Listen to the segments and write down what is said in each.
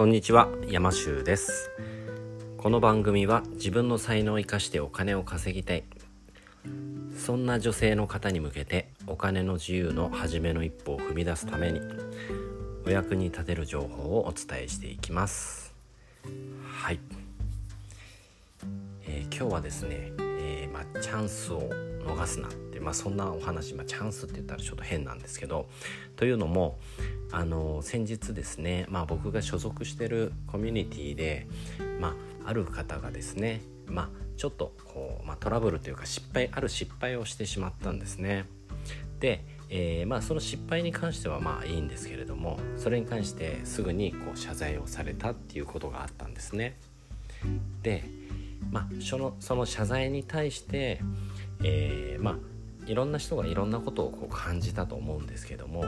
こんにちは山修です。この番組は自分の才能を生かしてお金を稼ぎたい。そんな女性の方に向けてお金の自由の初めの一歩を踏み出すためにお役に立てる情報をお伝えしていきます。はい、えー、今日はですね、えー、ま、チャンスを逃すなって、まあ、そんなお話、まあ、チャンスって言ったらちょっと変なんですけどというのもあの先日ですね、まあ、僕が所属してるコミュニティで、まあ、ある方がですね、まあ、ちょっとこう、まあ、トラブルというか失敗ある失敗をしてしまったんですね。で、えー、まあ、その失敗に関してはまあいいんですけれどもそれに関してすぐにこう謝罪をされたっていうことがあったんですね。で、まあ、そのその謝罪に対して、えー、まあいろんな人がいろんなことをこう感じたと思うんですけども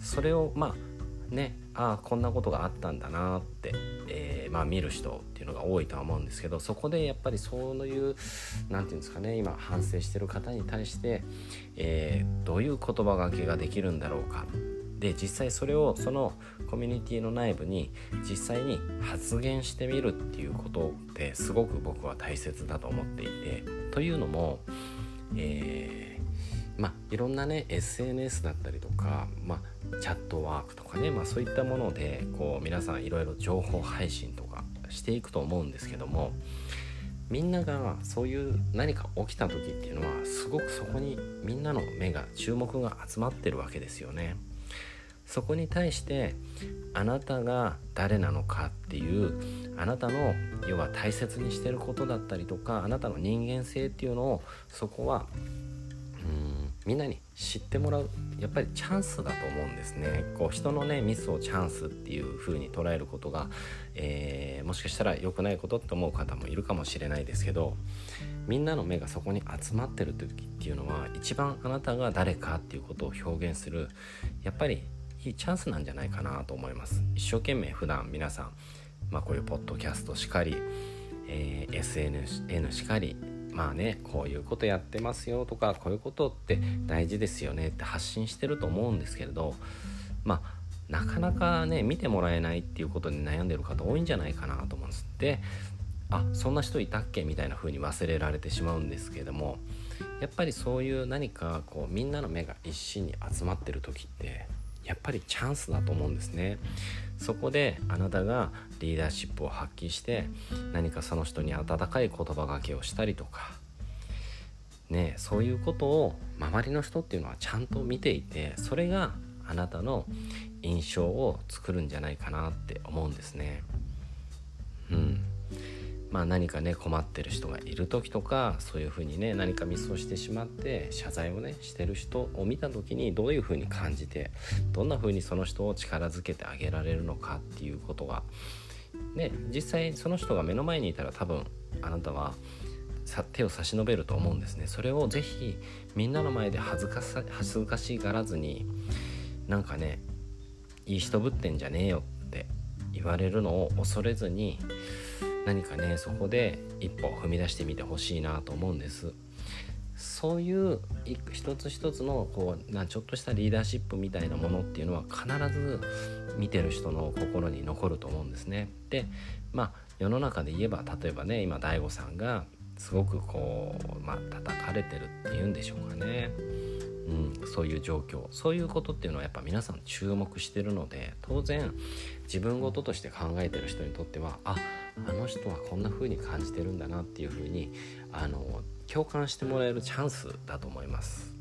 それをまあねああこんなことがあったんだなって、えー、まあ、見る人っていうのが多いとは思うんですけどそこでやっぱりそういう何て言うんですかね今反省してる方に対して、えー、どういう言葉がけができるんだろうかで実際それをそのコミュニティの内部に実際に発言してみるっていうことってすごく僕は大切だと思っていてというのも、えーまあ、いろんなね SNS だったりとか、ま、チャットワークとかね、まあ、そういったものでこう皆さんいろいろ情報配信とかしていくと思うんですけどもみんながそういう何か起きた時っていうのはすごくそこにみんなの目が注目が集まってるわけですよね。そこに対してあなたが誰なのかっていうあなたの要は大切にしてることだったりとかあなたの人間性っていうのをそこはうんみんなに知ってもらうやっぱりチャンスだと思うんですね。こう人のねミスをチャンスっていう風に捉えることが、えー、もしかしたら良くないことって思う方もいるかもしれないですけどみんなの目がそこに集まってる時っていうのは一番あなたが誰かっていうことを表現するやっぱりいいチャンスなんじゃないかなと思います。一生懸命普段皆さん、まあ、こういうポッドキャストしかり、えー、SNS しかりまあねこういうことやってますよとかこういうことって大事ですよねって発信してると思うんですけれどまあなかなかね見てもらえないっていうことに悩んでる方多いんじゃないかなと思うんです。であそんな人いたっけ？みたいな風に忘れられてしまうんですけれどもやっぱりそういう何かこうみんなの目が一心に集まってる時ってやっぱりチャンスだと思うんですね。そこであなたがリーダーシップを発揮して何かその人に温かい言葉がけをしたりとかねそういうことを周りの人っていうのはちゃんと見ていてそれがあなたの印象を作るんじゃないかなって思うんですね。うん。まあ、何かね困ってる人がいる時とかそういうふうにね何かミスをしてしまって謝罪をねしてる人を見た時にどういうふうに感じてどんなふうにその人を力づけてあげられるのかっていうことがね実際その人が目の前にいたら多分あなたは手を差し伸べると思うんですね。それをぜひみんなの前で恥ずかさ恥ずかしがらずになんかねいい人ぶってんじゃねえよって言われるのを恐れずに何かねそこで一歩踏み出してみてほしいなと思うんです。そういう一つ一つのこうなちょっとしたリーダーシップみたいなものっていうのは必ず見てる人の心に残ると思うんですね。でまあ世の中で言えば例えばね今 DAIGO さんがすごくこうまあ叩かれてるっていうんでしょうかね。うん、そういう状況。そういうことっていうのはやっぱ皆さん注目してるので当然自分事として考えてる人にとってはああの人はこんな風に感じてるんだなっていう風にあの共感してもらえるチャンスだと思います。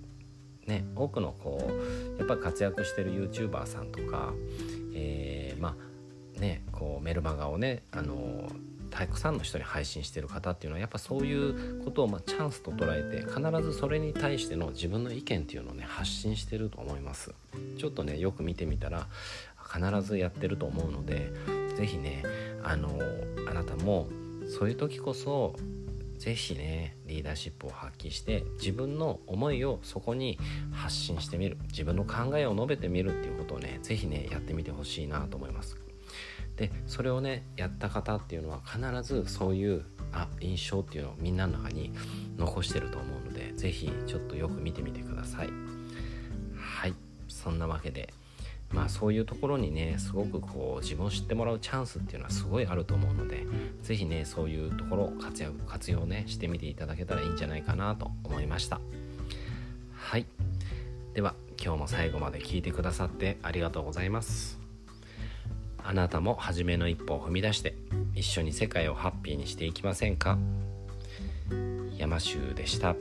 ね、多くのこうやっぱり活躍してる YouTuber さんとか、えー、まあねこうメルマガをねあのたくさんの人に配信してる方っていうのはやっぱそういうことをまチャンスと捉えて必ずそれに対しての自分の意見っていうのをね発信してると思いますちょっとねよく見てみたら必ずやってると思うので是非ねあのあなたもそういう時こそ是非ねリーダーシップを発揮して自分の思いをそこに発信してみる。自分の考えを述べてみるっていうことをね是非ねやってみてほしいなと思います。でそれをねやった方っていうのは必ずそういうあ印象っていうのをみんなの中に残してると思うので是非ちょっとよく見てみてください。はい。そんなわけでまあそういうところにねすごくこう自分を知ってもらうチャンスっていうのはすごいあると思うので是非ねそういうところを活躍活用ねしてみていただけたらいいんじゃないかなと思いました。はい。では今日も最後まで聞いてくださってありがとうございます。あなたも初めの一歩を踏み出して一緒に世界をハッピーにしていきませんか？山州でした。